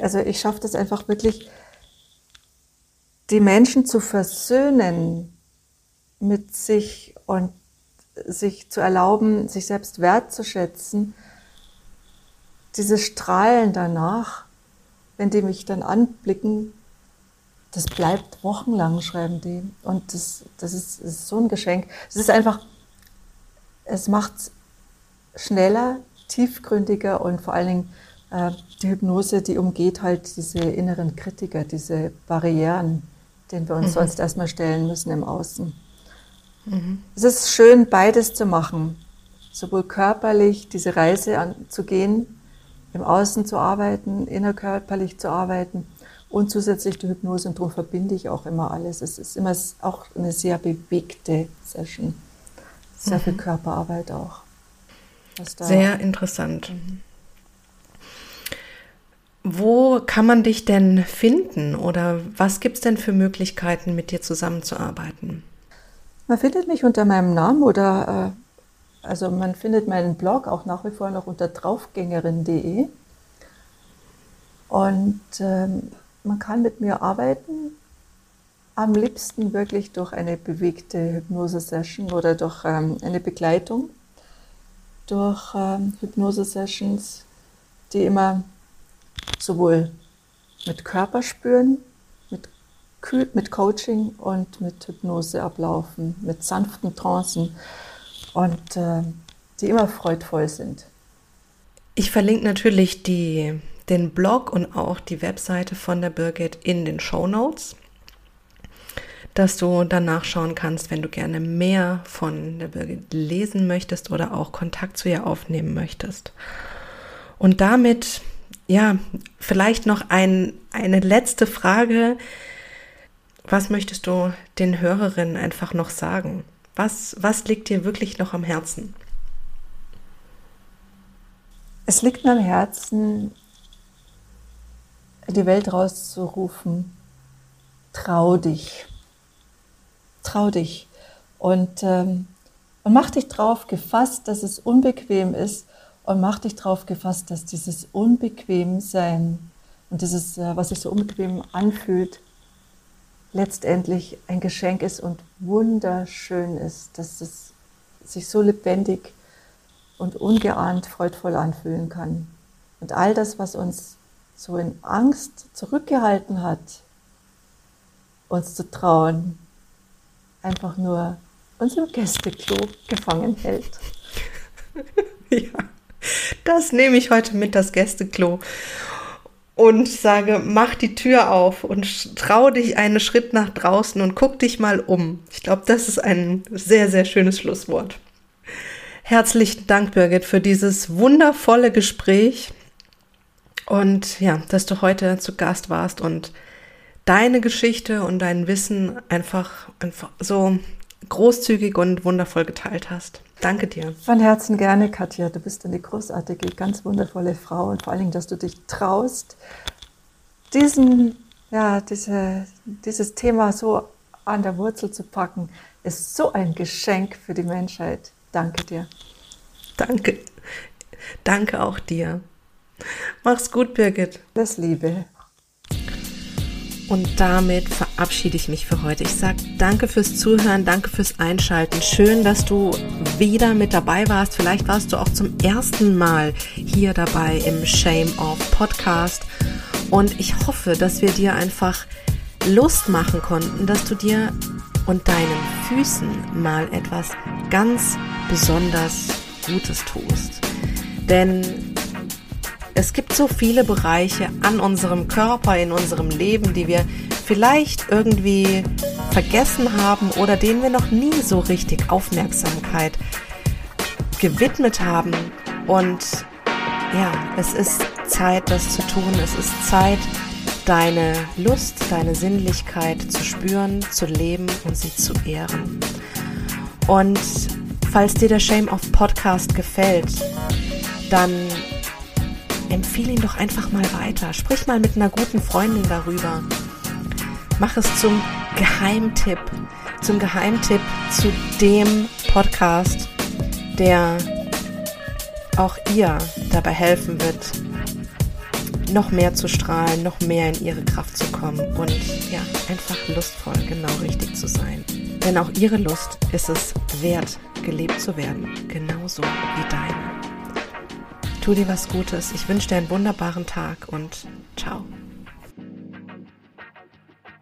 also ich schaffe das einfach wirklich die Menschen zu versöhnen mit sich und sich zu erlauben, sich selbst wertzuschätzen, dieses Strahlen danach, wenn die mich dann anblicken, das bleibt wochenlang, schreiben die. Und das, das, ist, das ist so ein Geschenk. Es ist einfach, es macht schneller, tiefgründiger und vor allen Dingen äh, die Hypnose, die umgeht halt diese inneren Kritiker, diese Barrieren, den wir uns mhm. sonst erstmal stellen müssen im Außen. Mhm. Es ist schön, beides zu machen, sowohl körperlich diese Reise anzugehen, im Außen zu arbeiten, innerkörperlich zu arbeiten und zusätzlich die Hypnose und darum verbinde ich auch immer alles. Es ist immer auch eine sehr bewegte Session, sehr mhm. viel Körperarbeit auch. Sehr interessant. Mhm. Wo kann man dich denn finden oder was gibt es denn für Möglichkeiten, mit dir zusammenzuarbeiten? Man findet mich unter meinem Namen oder äh, also man findet meinen Blog auch nach wie vor noch unter draufgängerin.de und ähm, man kann mit mir arbeiten, am liebsten wirklich durch eine bewegte Hypnose-Session oder durch ähm, eine Begleitung, durch ähm, Hypnose-Sessions, die immer sowohl mit Körperspüren, mit kühl mit Coaching und mit Hypnose ablaufen, mit sanften Trancen und äh, die immer freudvoll sind. Ich verlinke natürlich die, den Blog und auch die Webseite von der Birgit in den Show Notes, dass du dann nachschauen kannst, wenn du gerne mehr von der Birgit lesen möchtest oder auch Kontakt zu ihr aufnehmen möchtest. Und damit, ja, vielleicht noch ein, eine letzte Frage. Was möchtest du den Hörerinnen einfach noch sagen? Was, was liegt dir wirklich noch am Herzen? Es liegt mir am Herzen, die Welt rauszurufen, trau dich, trau dich und, ähm, und mach dich drauf gefasst, dass es unbequem ist und mach dich drauf gefasst, dass dieses Unbequemsein und dieses, äh, was sich so unbequem anfühlt, letztendlich ein Geschenk ist und wunderschön ist, dass es sich so lebendig und ungeahnt freudvoll anfühlen kann. Und all das, was uns so in Angst zurückgehalten hat, uns zu trauen, einfach nur uns im Gästeklo gefangen hält. ja, das nehme ich heute mit, das Gästeklo und sage, mach die Tür auf und trau dich einen Schritt nach draußen und guck dich mal um. Ich glaube, das ist ein sehr, sehr schönes Schlusswort. Herzlichen Dank, Birgit, für dieses wundervolle Gespräch und ja, dass du heute zu Gast warst und deine Geschichte und dein Wissen einfach, einfach so großzügig und wundervoll geteilt hast. Danke dir. Von Herzen gerne, Katja. Du bist eine großartige, ganz wundervolle Frau und vor allen Dingen, dass du dich traust, diesen, ja, diese, dieses Thema so an der Wurzel zu packen, ist so ein Geschenk für die Menschheit. Danke dir. Danke. Danke auch dir. Mach's gut, Birgit. Das Liebe. Und damit verabschiede ich mich für heute. Ich sage danke fürs Zuhören, danke fürs Einschalten. Schön, dass du wieder mit dabei warst. Vielleicht warst du auch zum ersten Mal hier dabei im Shame Off Podcast. Und ich hoffe, dass wir dir einfach Lust machen konnten, dass du dir und deinen Füßen mal etwas ganz besonders Gutes tust. Denn es gibt so viele Bereiche an unserem Körper, in unserem Leben, die wir vielleicht irgendwie vergessen haben oder denen wir noch nie so richtig Aufmerksamkeit gewidmet haben. Und ja, es ist Zeit, das zu tun. Es ist Zeit, deine Lust, deine Sinnlichkeit zu spüren, zu leben und sie zu ehren. Und falls dir der Shame of Podcast gefällt, dann empfehle ihn doch einfach mal weiter. Sprich mal mit einer guten Freundin darüber. Mach es zum Geheimtipp, zum Geheimtipp zu dem Podcast, der auch ihr dabei helfen wird, noch mehr zu strahlen, noch mehr in ihre Kraft zu kommen und ja, einfach lustvoll, genau richtig zu sein. Denn auch ihre Lust ist es wert, gelebt zu werden, genauso wie deine. Tu dir was Gutes. Ich wünsche dir einen wunderbaren Tag und ciao.